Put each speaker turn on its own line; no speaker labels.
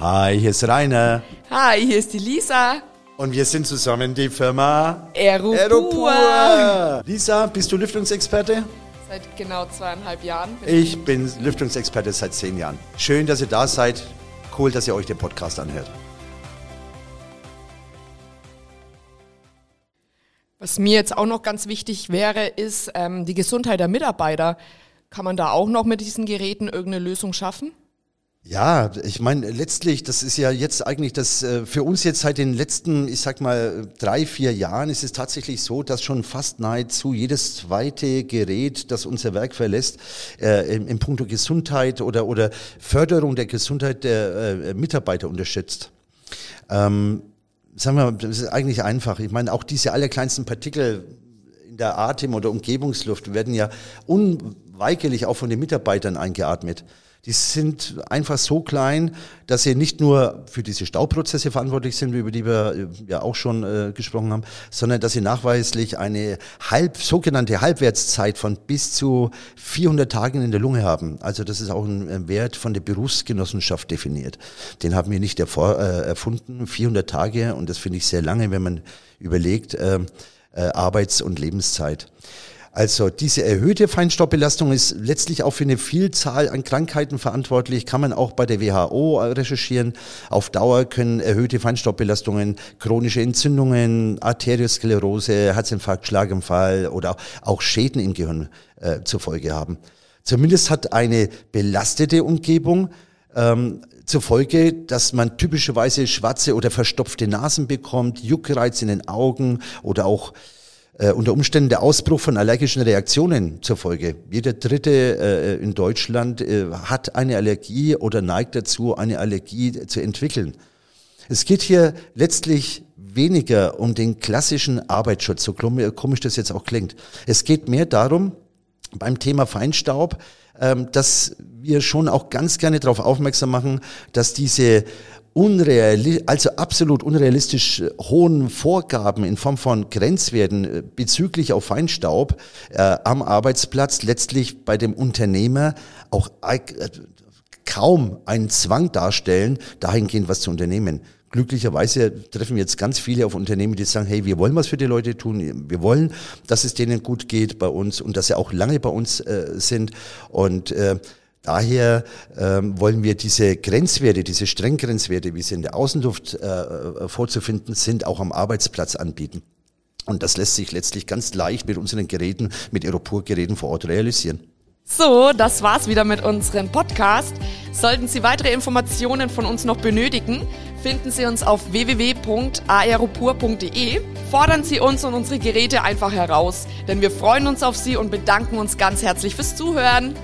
Hi, hier ist Rainer.
Hi, hier ist die Lisa.
Und wir sind zusammen die Firma
Aeropur.
Aeropur. Lisa, bist du Lüftungsexperte?
Seit genau zweieinhalb Jahren.
Ich bin Lüftungsexperte seit zehn Jahren. Schön, dass ihr da seid. Cool, dass ihr euch den Podcast anhört.
Was mir jetzt auch noch ganz wichtig wäre, ist ähm, die Gesundheit der Mitarbeiter. Kann man da auch noch mit diesen Geräten irgendeine Lösung schaffen?
Ja, ich meine, letztlich, das ist ja jetzt eigentlich das, äh, für uns jetzt seit den letzten, ich sag mal, drei, vier Jahren ist es tatsächlich so, dass schon fast nahezu jedes zweite Gerät, das unser Werk verlässt, äh, im, im Punkto Gesundheit oder, oder Förderung der Gesundheit der äh, Mitarbeiter unterstützt. Ähm, sagen wir mal, das ist eigentlich einfach. Ich meine, auch diese allerkleinsten Partikel in der Atem- oder Umgebungsluft werden ja unweigerlich auch von den Mitarbeitern eingeatmet die sind einfach so klein, dass sie nicht nur für diese Stauprozesse verantwortlich sind, über die wir äh, ja auch schon äh, gesprochen haben, sondern dass sie nachweislich eine halb, sogenannte Halbwertszeit von bis zu 400 Tagen in der Lunge haben. Also das ist auch ein Wert von der Berufsgenossenschaft definiert. Den haben wir nicht ervor, äh, erfunden, 400 Tage und das finde ich sehr lange, wenn man überlegt, äh, äh, Arbeits- und Lebenszeit. Also diese erhöhte Feinstaubbelastung ist letztlich auch für eine Vielzahl an Krankheiten verantwortlich, kann man auch bei der WHO recherchieren. Auf Dauer können erhöhte Feinstaubbelastungen chronische Entzündungen, Arteriosklerose, Herzinfarkt, Schlaganfall oder auch Schäden im Gehirn äh, zur Folge haben. Zumindest hat eine belastete Umgebung ähm, zur Folge, dass man typischerweise schwarze oder verstopfte Nasen bekommt, Juckreiz in den Augen oder auch äh, unter Umständen der Ausbruch von allergischen Reaktionen zur Folge. Jeder Dritte äh, in Deutschland äh, hat eine Allergie oder neigt dazu, eine Allergie zu entwickeln. Es geht hier letztlich weniger um den klassischen Arbeitsschutz, so komisch das jetzt auch klingt. Es geht mehr darum, beim Thema Feinstaub, dass wir schon auch ganz gerne darauf aufmerksam machen, dass diese unrealistisch, also absolut unrealistisch hohen Vorgaben in Form von Grenzwerten äh, bezüglich auf Feinstaub äh, am Arbeitsplatz letztlich bei dem Unternehmer auch äh, kaum einen Zwang darstellen, dahingehend was zu unternehmen. Glücklicherweise treffen wir jetzt ganz viele auf Unternehmen, die sagen, hey, wir wollen was für die Leute tun, wir wollen, dass es denen gut geht bei uns und dass sie auch lange bei uns äh, sind und äh, Daher ähm, wollen wir diese Grenzwerte, diese Strenggrenzwerte, wie sie in der Außenluft äh, vorzufinden sind, auch am Arbeitsplatz anbieten. Und das lässt sich letztlich ganz leicht mit unseren Geräten, mit Aeropur-Geräten vor Ort realisieren.
So, das war's wieder mit unserem Podcast. Sollten Sie weitere Informationen von uns noch benötigen, finden Sie uns auf www.aeropur.de. Fordern Sie uns und unsere Geräte einfach heraus, denn wir freuen uns auf Sie und bedanken uns ganz herzlich fürs Zuhören.